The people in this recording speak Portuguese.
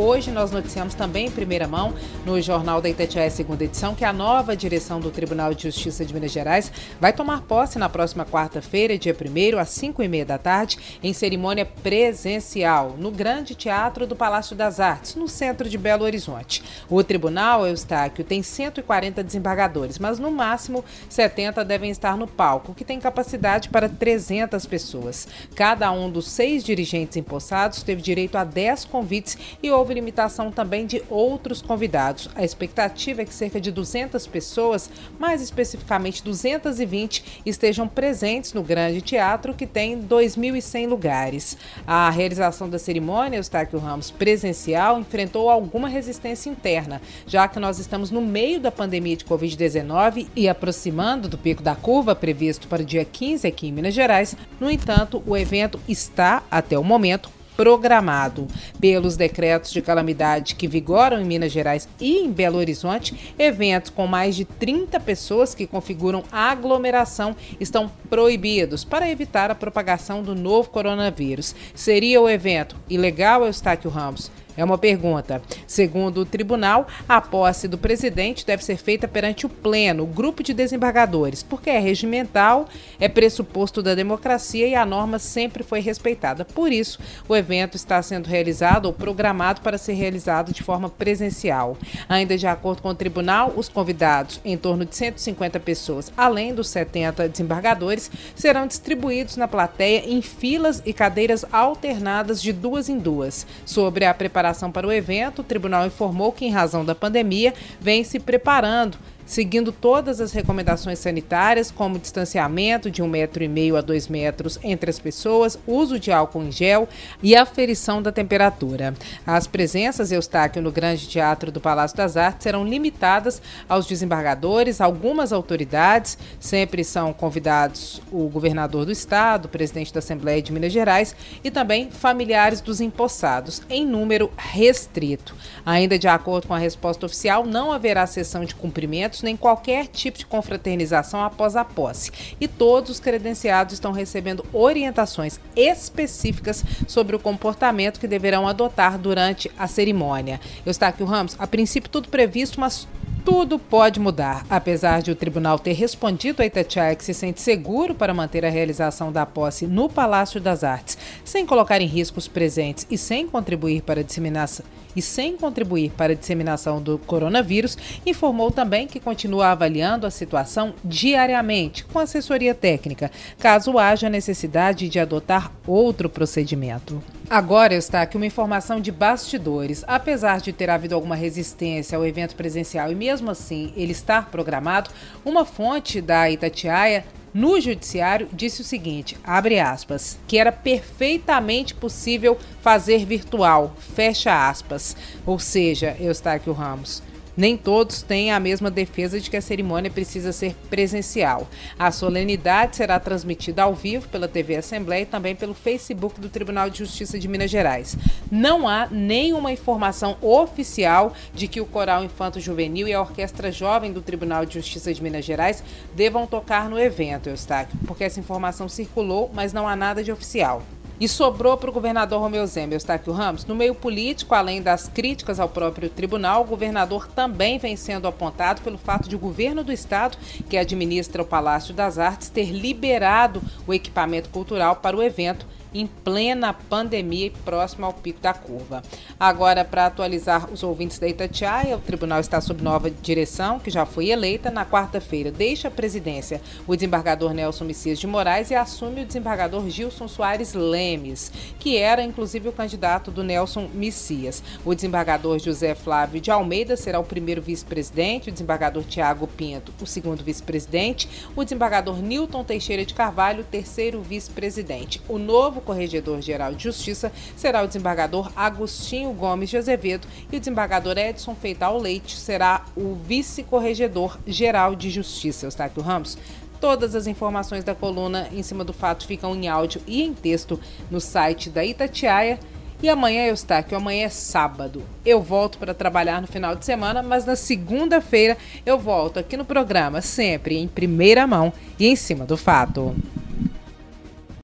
Hoje nós noticiamos também em primeira mão no Jornal da Itatiaia, segunda edição, que a nova direção do Tribunal de Justiça de Minas Gerais vai tomar posse na próxima quarta-feira, dia 1 às 5 e meia da tarde, em cerimônia presencial, no Grande Teatro do Palácio das Artes, no centro de Belo Horizonte. O tribunal, Eustáquio, tem 140 desembargadores, mas no máximo 70 devem estar no palco, que tem capacidade para 300 pessoas. Cada um dos seis dirigentes empossados teve direito a 10 convites e houve houve limitação também de outros convidados. A expectativa é que cerca de 200 pessoas, mais especificamente 220, estejam presentes no Grande Teatro, que tem 2.100 lugares. A realização da cerimônia, Eustáquio Ramos, presencial, enfrentou alguma resistência interna, já que nós estamos no meio da pandemia de Covid-19 e aproximando do pico da curva previsto para o dia 15 aqui em Minas Gerais. No entanto, o evento está, até o momento, programado. Pelos decretos de calamidade que vigoram em Minas Gerais e em Belo Horizonte, eventos com mais de 30 pessoas que configuram aglomeração estão proibidos para evitar a propagação do novo coronavírus. Seria o evento ilegal, Eustáquio Ramos? É uma pergunta. Segundo o tribunal, a posse do presidente deve ser feita perante o Pleno, o grupo de desembargadores, porque é regimental, é pressuposto da democracia e a norma sempre foi respeitada. Por isso, o evento está sendo realizado ou programado para ser realizado de forma presencial. Ainda de acordo com o tribunal, os convidados, em torno de 150 pessoas, além dos 70 desembargadores, serão distribuídos na plateia em filas e cadeiras alternadas de duas em duas. Sobre a preparação preparação para o evento, o tribunal informou que, em razão da pandemia, vem se preparando seguindo todas as recomendações sanitárias, como distanciamento de um metro e meio a dois metros entre as pessoas, uso de álcool em gel e aferição da temperatura. As presenças, Eustáquio, no Grande Teatro do Palácio das Artes serão limitadas aos desembargadores, algumas autoridades, sempre são convidados o governador do estado, o presidente da Assembleia de Minas Gerais e também familiares dos empossados, em número restrito. Ainda de acordo com a resposta oficial, não haverá sessão de cumprimentos nem qualquer tipo de confraternização após a posse. E todos os credenciados estão recebendo orientações específicas sobre o comportamento que deverão adotar durante a cerimônia. Eustáquio Ramos, a princípio tudo previsto, mas tudo pode mudar. Apesar de o tribunal ter respondido a Itatiaia que se sente seguro para manter a realização da posse no Palácio das Artes, sem colocar em risco os presentes e sem contribuir para a disseminação e sem contribuir para a disseminação do coronavírus, informou também que continua avaliando a situação diariamente com assessoria técnica, caso haja necessidade de adotar outro procedimento. Agora está aqui uma informação de bastidores. Apesar de ter havido alguma resistência ao evento presencial e mesmo assim ele estar programado, uma fonte da Itatiaia no judiciário disse o seguinte, abre aspas, que era perfeitamente possível fazer virtual, fecha aspas. Ou seja, Eustáquio Ramos, nem todos têm a mesma defesa de que a cerimônia precisa ser presencial. A solenidade será transmitida ao vivo pela TV Assembleia e também pelo Facebook do Tribunal de Justiça de Minas Gerais. Não há nenhuma informação oficial de que o Coral Infanto Juvenil e a Orquestra Jovem do Tribunal de Justiça de Minas Gerais devam tocar no evento, Eustáquio, porque essa informação circulou, mas não há nada de oficial. E sobrou para o governador Romeu Zema, Eustáquio Ramos. No meio político, além das críticas ao próprio tribunal, o governador também vem sendo apontado pelo fato de o governo do estado, que administra o Palácio das Artes, ter liberado o equipamento cultural para o evento em plena pandemia e próximo ao pico da curva. Agora, para atualizar os ouvintes da Itatiaia, o tribunal está sob nova direção, que já foi eleita. Na quarta-feira, deixa a presidência o desembargador Nelson Messias de Moraes e assume o desembargador Gilson Soares Lemes, que era inclusive o candidato do Nelson Messias. O desembargador José Flávio de Almeida será o primeiro vice-presidente, o desembargador Tiago Pinto, o segundo vice-presidente, o desembargador Newton Teixeira de Carvalho, o terceiro vice-presidente. O novo novo Corregedor-Geral de Justiça será o desembargador Agostinho Gomes de Azevedo e o desembargador Edson Feital Leite será o vice-corregedor-geral de Justiça. Eustáquio Ramos. Todas as informações da coluna em cima do fato ficam em áudio e em texto no site da Itatiaia E amanhã, Eustáquio, amanhã é sábado. Eu volto para trabalhar no final de semana, mas na segunda-feira eu volto aqui no programa, sempre em primeira mão e em cima do fato.